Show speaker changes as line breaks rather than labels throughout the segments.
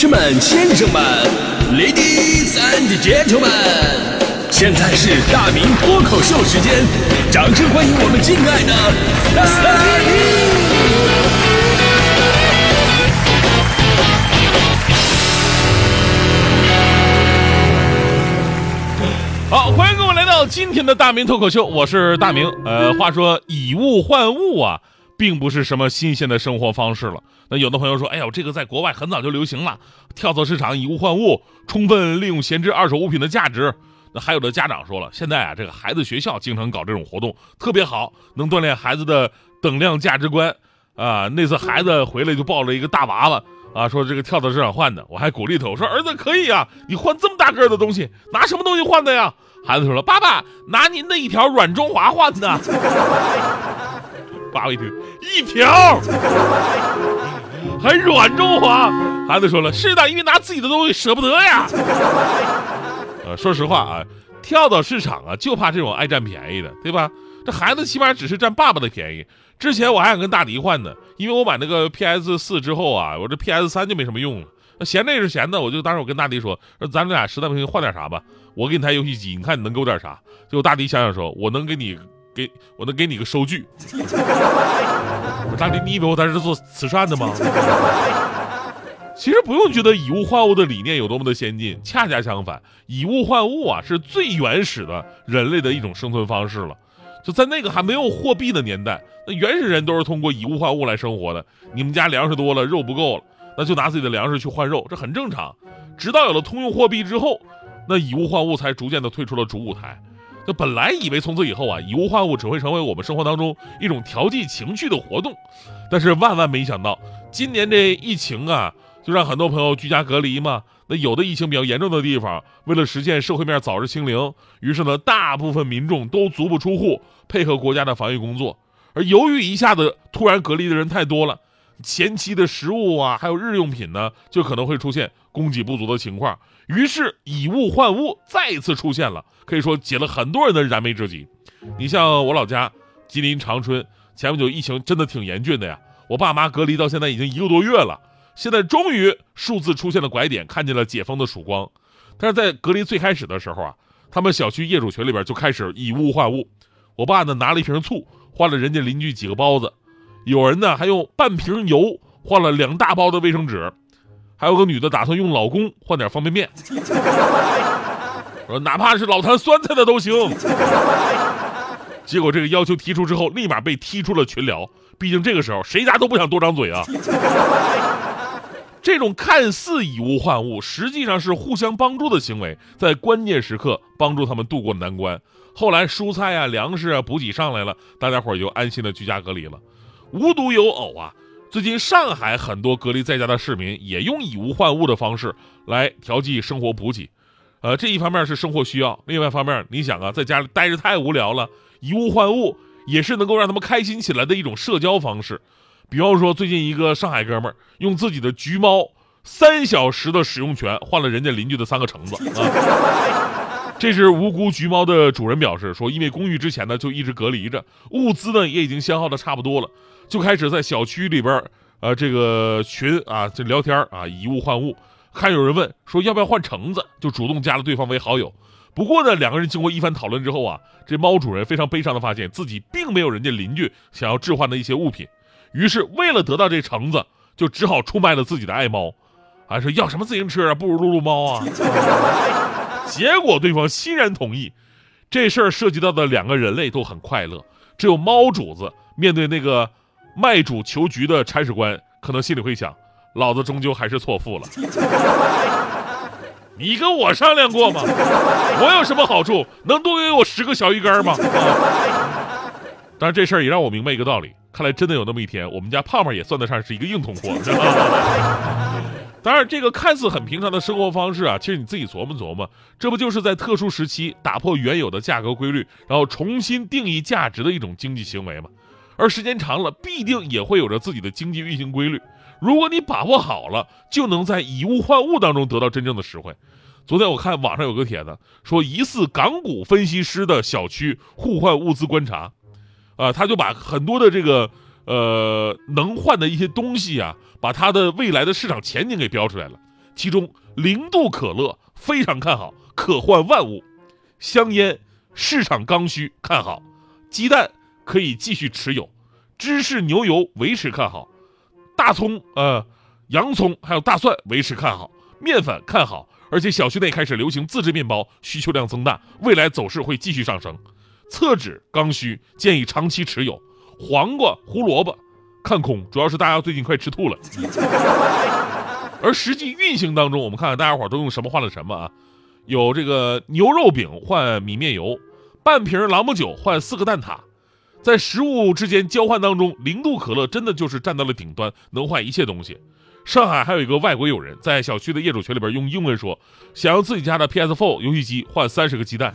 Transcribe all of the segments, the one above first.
士们、先生们，Ladies and Gentlemen，现在是大明脱口秀时间，掌声欢迎我们敬爱的大明！
好，欢迎各位来到今天的大明脱口秀，我是大明。呃，话说以物换物啊，并不是什么新鲜的生活方式了。那有的朋友说，哎呦，这个在国外很早就流行了，跳蚤市场以物换物，充分利用闲置二手物品的价值。那还有的家长说了，现在啊，这个孩子学校经常搞这种活动，特别好，能锻炼孩子的等量价值观。啊，那次孩子回来就抱了一个大娃娃。啊，说这个跳蚤市场换的，我还鼓励他，我说儿子可以啊，你换这么大个的东西，拿什么东西换的呀？孩子说了，爸爸拿您的一条软中华换的。爸爸一听，一条 还软中华？孩子说了，是的，因为拿自己的东西舍不得呀。呃，说实话啊，跳蚤市场啊，就怕这种爱占便宜的，对吧？这孩子起码只是占爸爸的便宜。之前我还想跟大迪换呢，因为我买那个 PS 四之后啊，我这 PS 三就没什么用了。闲着也是闲的，我就当时我跟大迪说，说咱们俩实在不行换点啥吧，我给你台游戏机，你看你能给我点啥？结果大迪想想说，我能给你给我能给你个收据。我大迪，你以为我在这做慈善的吗？其实不用觉得以物换物的理念有多么的先进，恰恰相反，以物换物啊是最原始的人类的一种生存方式了。就在那个还没有货币的年代，那原始人都是通过以物换物来生活的。你们家粮食多了，肉不够了，那就拿自己的粮食去换肉，这很正常。直到有了通用货币之后，那以物换物才逐渐的退出了主舞台。本来以为从此以后啊，以物换物只会成为我们生活当中一种调剂情绪的活动，但是万万没想到，今年这疫情啊，就让很多朋友居家隔离嘛。那有的疫情比较严重的地方，为了实现社会面早日清零，于是呢，大部分民众都足不出户，配合国家的防疫工作。而由于一下子突然隔离的人太多了，前期的食物啊，还有日用品呢，就可能会出现供给不足的情况。于是以物换物再一次出现了，可以说解了很多人的燃眉之急。你像我老家吉林长春，前不久疫情真的挺严峻的呀，我爸妈隔离到现在已经一个多月了。现在终于数字出现了拐点，看见了解封的曙光。但是在隔离最开始的时候啊，他们小区业主群里边就开始以物换物。我爸呢拿了一瓶醋换了人家邻居几个包子，有人呢还用半瓶油换了两大包的卫生纸，还有个女的打算用老公换点方便面，说哪怕是老坛酸菜的都行。结果这个要求提出之后，立马被踢出了群聊。毕竟这个时候谁家都不想多张嘴啊。这种看似以物换物，实际上是互相帮助的行为，在关键时刻帮助他们度过难关。后来蔬菜啊、粮食啊补给上来了，大家伙就安心的居家隔离了。无独有偶啊，最近上海很多隔离在家的市民也用以物换物的方式来调剂生活补给。呃，这一方面是生活需要，另外一方面，你想啊，在家里待着太无聊了，以物换物也是能够让他们开心起来的一种社交方式。比方说，最近一个上海哥们儿用自己的橘猫三小时的使用权换了人家邻居的三个橙子啊！这是无辜橘猫的主人表示说，因为公寓之前呢就一直隔离着，物资呢也已经消耗的差不多了，就开始在小区里边呃这个群啊这聊天啊以物换物，看有人问说要不要换橙子，就主动加了对方为好友。不过呢，两个人经过一番讨论之后啊，这猫主人非常悲伤的发现自己并没有人家邻居想要置换的一些物品。于是，为了得到这橙子，就只好出卖了自己的爱猫，还说要什么自行车啊，不如撸撸猫啊。结果对方欣然同意。这事儿涉及到的两个人类都很快乐，只有猫主子面对那个卖主求局的铲屎官，可能心里会想：老子终究还是错付了。你跟我商量过吗？我有什么好处？能多给我十个小鱼干吗？但是这事儿也让我明白一个道理。看来真的有那么一天，我们家胖胖也算得上是一个硬通货。当然，这个看似很平常的生活方式啊，其实你自己琢磨琢磨，这不就是在特殊时期打破原有的价格规律，然后重新定义价值的一种经济行为吗？而时间长了，必定也会有着自己的经济运行规律。如果你把握好了，就能在以物换物当中得到真正的实惠。昨天我看网上有个帖子，说疑似港股分析师的小区互换物资观察。啊，他就把很多的这个呃能换的一些东西啊，把它的未来的市场前景给标出来了。其中零度可乐非常看好，可换万物；香烟市场刚需看好，鸡蛋可以继续持有，芝士牛油维持看好，大葱呃洋葱还有大蒜维持看好，面粉看好，而且小区内开始流行自制面包，需求量增大，未来走势会继续上升。厕纸刚需，建议长期持有；黄瓜、胡萝卜看空，主要是大家最近快吃吐了。而实际运行当中，我们看看大家伙都用什么换了什么啊？有这个牛肉饼换米面油，半瓶朗姆酒换四个蛋挞。在食物之间交换当中，零度可乐真的就是站到了顶端，能换一切东西。上海还有一个外国友人，在小区的业主群里边用英文说，想要自己家的 PS4 游戏机换三十个鸡蛋。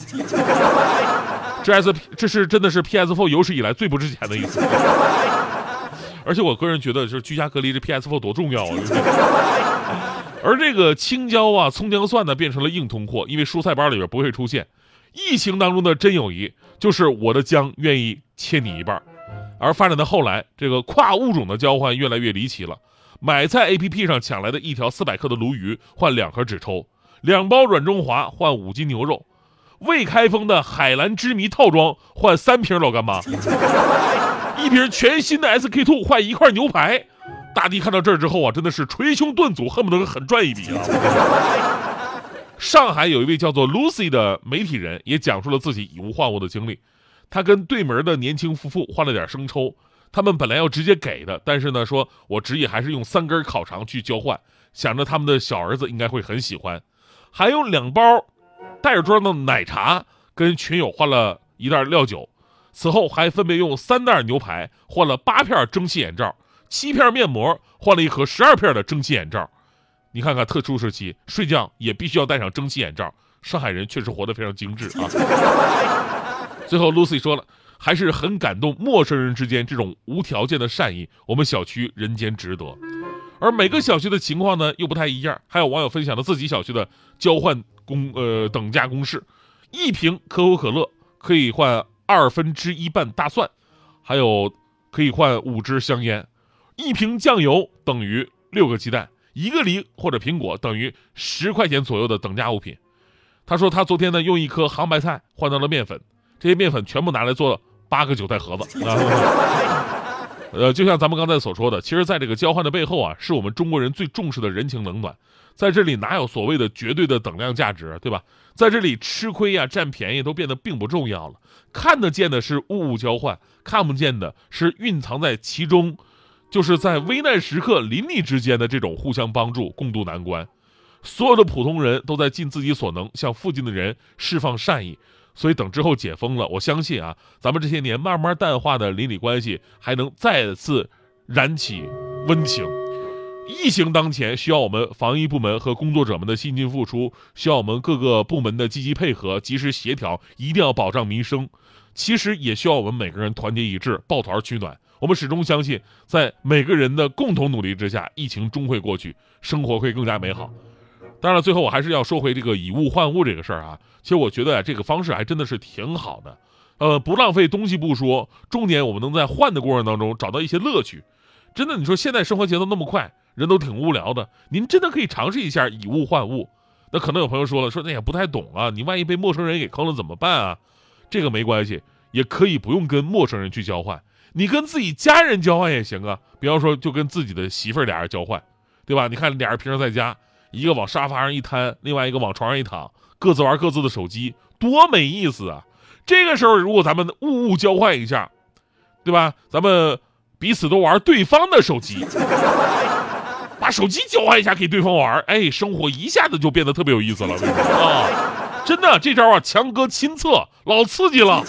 这 S 这是真的是 PS4 有史以来最不值钱的一次。而且我个人觉得，就是居家隔离这 PS4 多重要啊！而这个青椒啊、葱姜蒜呢，变成了硬通货，因为蔬菜包里边不会出现。疫情当中的真友谊，就是我的姜愿意切你一半。而发展到后来，这个跨物种的交换越来越离奇了。买菜 APP 上抢来的一条四百克的鲈鱼换两盒纸抽，两包软中华换五斤牛肉，未开封的海蓝之谜套装换三瓶老干妈。一瓶全新的 SK two 换一块牛排，大帝看到这儿之后啊，真的是捶胸顿足，恨不得狠赚一笔啊！上海有一位叫做 Lucy 的媒体人也讲述了自己以物换物的经历。他跟对门的年轻夫妇换了点生抽，他们本来要直接给的，但是呢，说我执意还是用三根烤肠去交换，想着他们的小儿子应该会很喜欢。还有两包带着桌上的奶茶，跟群友换了一袋料酒。此后还分别用三袋牛排换了八片蒸汽眼罩，七片面膜换了一盒十二片的蒸汽眼罩。你看看特殊时期睡觉也必须要戴上蒸汽眼罩，上海人确实活得非常精致啊。最后 Lucy 说了，还是很感动陌生人之间这种无条件的善意，我们小区人间值得。而每个小区的情况呢又不太一样，还有网友分享了自己小区的交换公呃等价公式，一瓶可口可乐可以换。二分之一半大蒜，还有可以换五支香烟，一瓶酱油等于六个鸡蛋，一个梨或者苹果等于十块钱左右的等价物品。他说他昨天呢用一颗杭白菜换到了面粉，这些面粉全部拿来做了八个韭菜盒子。呃，就像咱们刚才所说的，其实在这个交换的背后啊，是我们中国人最重视的人情冷暖。在这里哪有所谓的绝对的等量价值，对吧？在这里吃亏呀、占便宜都变得并不重要了。看得见的是物物交换，看不见的是蕴藏在其中，就是在危难时刻邻里之间的这种互相帮助、共度难关。所有的普通人都在尽自己所能向附近的人释放善意。所以等之后解封了，我相信啊，咱们这些年慢慢淡化的邻里关系还能再次燃起温情。疫情当前，需要我们防疫部门和工作者们的辛勤付出，需要我们各个部门的积极配合、及时协调，一定要保障民生。其实也需要我们每个人团结一致，抱团取暖。我们始终相信，在每个人的共同努力之下，疫情终会过去，生活会更加美好。当然了，最后我还是要说回这个以物换物这个事儿啊。其实我觉得啊，这个方式还真的是挺好的。呃，不浪费东西不说，重点我们能在换的过程当中找到一些乐趣。真的，你说现在生活节奏那么快。人都挺无聊的，您真的可以尝试一下以物换物。那可能有朋友说了，说那也不太懂啊，你万一被陌生人给坑了怎么办啊？这个没关系，也可以不用跟陌生人去交换，你跟自己家人交换也行啊。比方说，就跟自己的媳妇儿俩人交换，对吧？你看俩人平时在家，一个往沙发上一瘫，另外一个往床上一躺，各自玩各自的手机，多没意思啊！这个时候，如果咱们物物交换一下，对吧？咱们彼此都玩对方的手机。把手机交换一下给对方玩，哎，生活一下子就变得特别有意思了啊！真的，这招啊，强哥亲测，老刺激了。